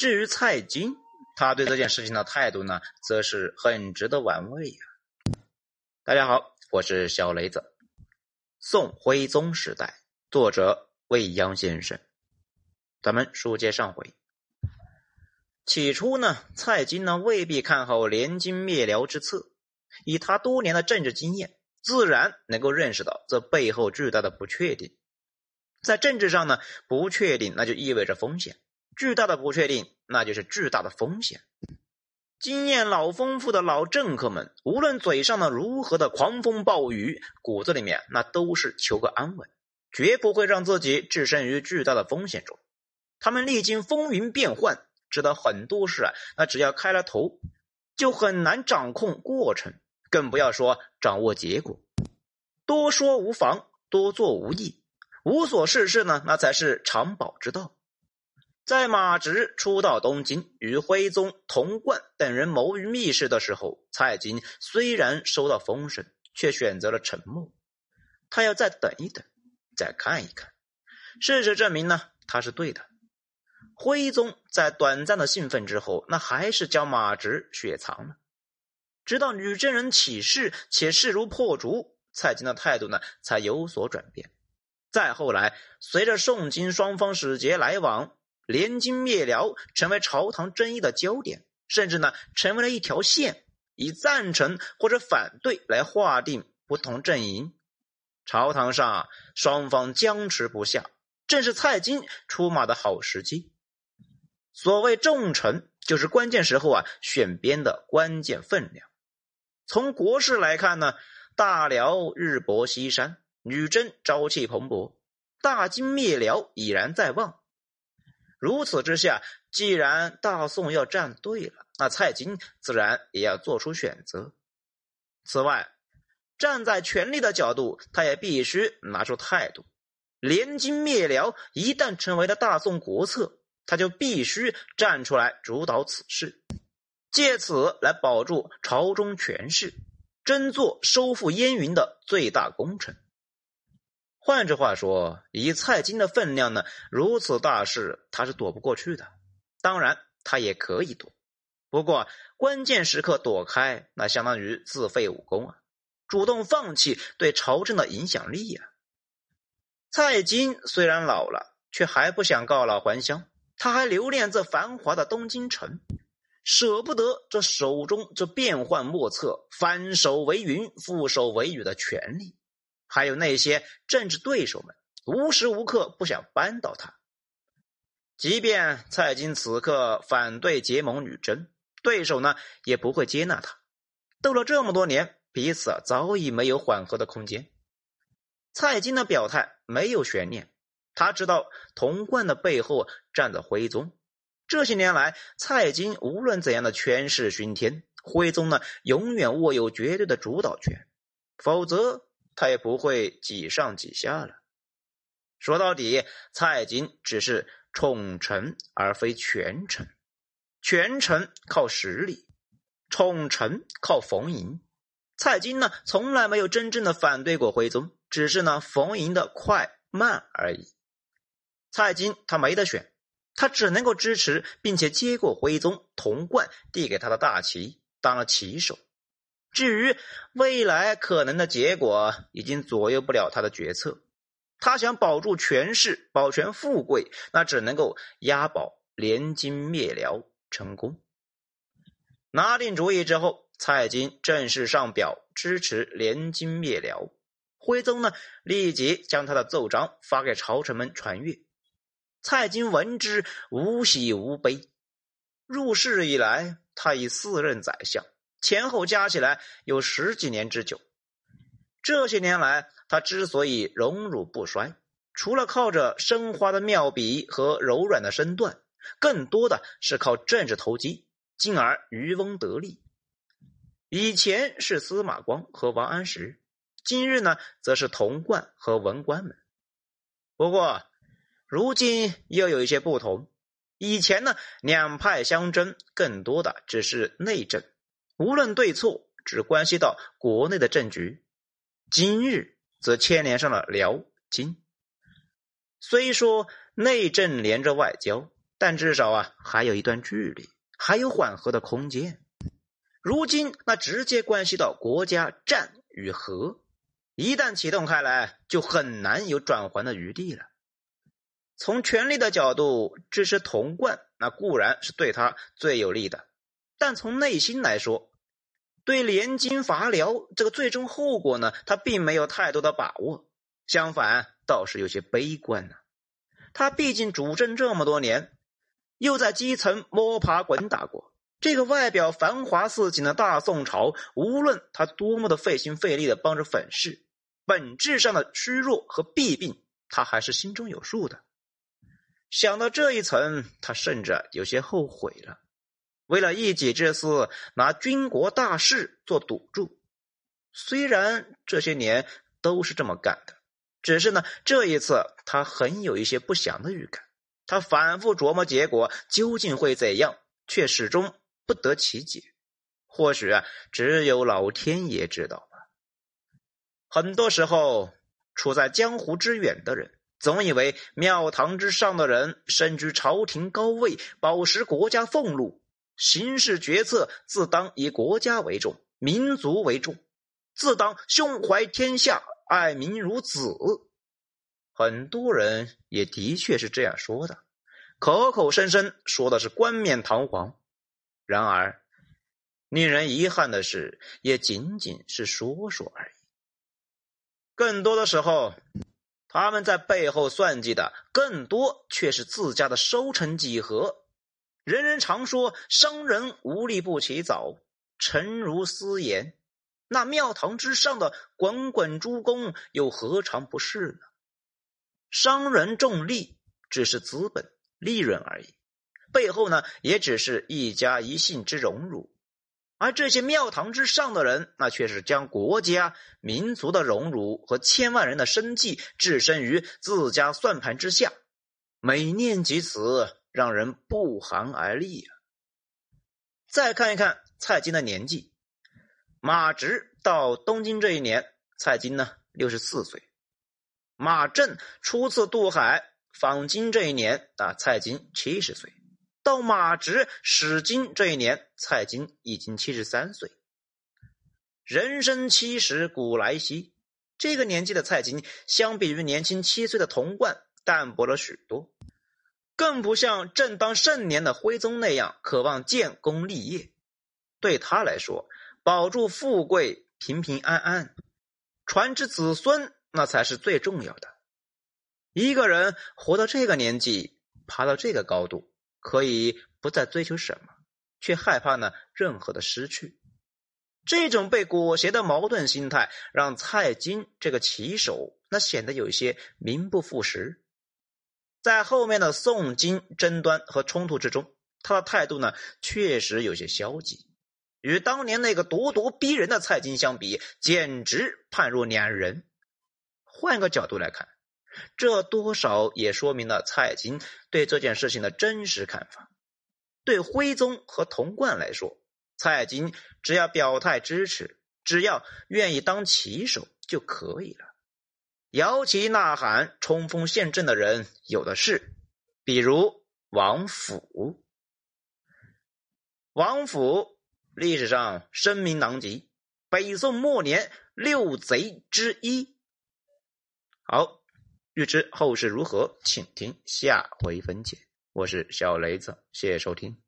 至于蔡京，他对这件事情的态度呢，则是很值得玩味呀。大家好，我是小雷子。宋徽宗时代，作者未央先生。咱们书接上回。起初呢，蔡京呢未必看好联金灭辽之策，以他多年的政治经验，自然能够认识到这背后巨大的不确定。在政治上呢，不确定那就意味着风险，巨大的不确定那就是巨大的风险。经验老丰富的老政客们，无论嘴上呢如何的狂风暴雨，骨子里面那都是求个安稳，绝不会让自己置身于巨大的风险中。他们历经风云变幻，知道很多事啊，那只要开了头，就很难掌控过程，更不要说掌握结果。多说无妨，多做无益，无所事事呢，那才是长保之道。在马直初到东京，与徽宗、童贯等人谋于密室的时候，蔡京虽然收到风声，却选择了沉默。他要再等一等，再看一看。事实证明呢，他是对的。徽宗在短暂的兴奋之后，那还是将马直雪藏了。直到女真人起事，且势如破竹，蔡京的态度呢才有所转变。再后来，随着宋金双方使节来往。联金灭辽成为朝堂争议的焦点，甚至呢成为了一条线，以赞成或者反对来划定不同阵营。朝堂上双方僵持不下，正是蔡京出马的好时机。所谓重臣，就是关键时候啊选边的关键分量。从国事来看呢，大辽日薄西山，女真朝气蓬勃，大金灭辽已然在望。如此之下，既然大宋要站队了，那蔡京自然也要做出选择。此外，站在权力的角度，他也必须拿出态度。联金灭辽一旦成为了大宋国策，他就必须站出来主导此事，借此来保住朝中权势，争做收复燕云的最大功臣。换句话说，以蔡京的分量呢，如此大事他是躲不过去的。当然，他也可以躲，不过关键时刻躲开，那相当于自废武功啊，主动放弃对朝政的影响力啊。蔡京虽然老了，却还不想告老还乡，他还留恋这繁华的东京城，舍不得这手中这变幻莫测、翻手为云、覆手为雨的权力。还有那些政治对手们，无时无刻不想扳倒他。即便蔡京此刻反对结盟女真，对手呢也不会接纳他。斗了这么多年，彼此早已没有缓和的空间。蔡京的表态没有悬念，他知道童贯的背后站着徽宗。这些年来，蔡京无论怎样的权势熏天，徽宗呢永远握有绝对的主导权，否则。他也不会几上几下了。说到底，蔡京只是宠臣而非权臣，权臣靠实力，宠臣靠逢迎。蔡京呢，从来没有真正的反对过徽宗，只是呢逢迎的快慢而已。蔡京他没得选，他只能够支持并且接过徽宗童贯递给他的大旗，当了旗手。至于未来可能的结果，已经左右不了他的决策。他想保住权势、保全富贵，那只能够押宝联金灭辽成功。拿定主意之后，蔡京正式上表支持联金灭辽。徽宗呢，立即将他的奏章发给朝臣们传阅。蔡京闻之，无喜无悲。入世以来，他已四任宰相。前后加起来有十几年之久。这些年来，他之所以荣辱不衰，除了靠着生花的妙笔和柔软的身段，更多的是靠政治投机，进而渔翁得利。以前是司马光和王安石，今日呢，则是童贯和文官们。不过，如今又有一些不同。以前呢，两派相争，更多的只是内政。无论对错，只关系到国内的政局。今日则牵连上了辽金。虽说内政连着外交，但至少啊，还有一段距离，还有缓和的空间。如今那直接关系到国家战与和，一旦启动开来，就很难有转圜的余地了。从权力的角度支持童贯，那固然是对他最有利的；但从内心来说，对联金伐辽这个最终后果呢，他并没有太多的把握。相反，倒是有些悲观呢。他毕竟主政这么多年，又在基层摸爬滚打过。这个外表繁华似锦的大宋朝，无论他多么的费心费力的帮着粉饰，本质上的虚弱和弊病，他还是心中有数的。想到这一层，他甚至有些后悔了。为了一己之私，拿军国大事做赌注。虽然这些年都是这么干的，只是呢，这一次他很有一些不祥的预感。他反复琢磨结果究竟会怎样，却始终不得其解。或许啊，只有老天爷知道吧。很多时候，处在江湖之远的人。总以为庙堂之上的人身居朝廷高位，饱食国家俸禄，行事决策自当以国家为重、民族为重，自当胸怀天下、爱民如子。很多人也的确是这样说的，口口声声说的是冠冕堂皇。然而，令人遗憾的是，也仅仅是说说而已。更多的时候。他们在背后算计的更多，却是自家的收成几何。人人常说商人无利不起早，诚如斯言。那庙堂之上的滚滚诸公又何尝不是呢？商人重利，只是资本利润而已，背后呢，也只是一家一姓之荣辱。而这些庙堂之上的人，那却是将国家、民族的荣辱和千万人的生计置身于自家算盘之下。每念及此，让人不寒而栗啊！再看一看蔡京的年纪，马直到东京这一年，蔡京呢六十四岁；马震初次渡海访京这一年，啊，蔡京七十岁。到马直使京这一年，蔡京已经七十三岁。人生七十古来稀，这个年纪的蔡京，相比于年轻七岁的童贯，淡薄了许多，更不像正当盛年的徽宗那样渴望建功立业。对他来说，保住富贵、平平安安，传之子孙，那才是最重要的。一个人活到这个年纪，爬到这个高度。可以不再追求什么，却害怕呢任何的失去。这种被裹挟的矛盾心态，让蔡京这个棋手那显得有些名不副实。在后面的宋金争端和冲突之中，他的态度呢确实有些消极，与当年那个咄咄逼人的蔡京相比，简直判若两人。换个角度来看。这多少也说明了蔡京对这件事情的真实看法。对徽宗和童贯来说，蔡京只要表态支持，只要愿意当旗手就可以了。摇旗呐喊、冲锋陷阵的人有的是，比如王府。王府历史上声名狼藉，北宋末年六贼之一。好。欲知后事如何，请听下回分解。我是小雷子，谢谢收听。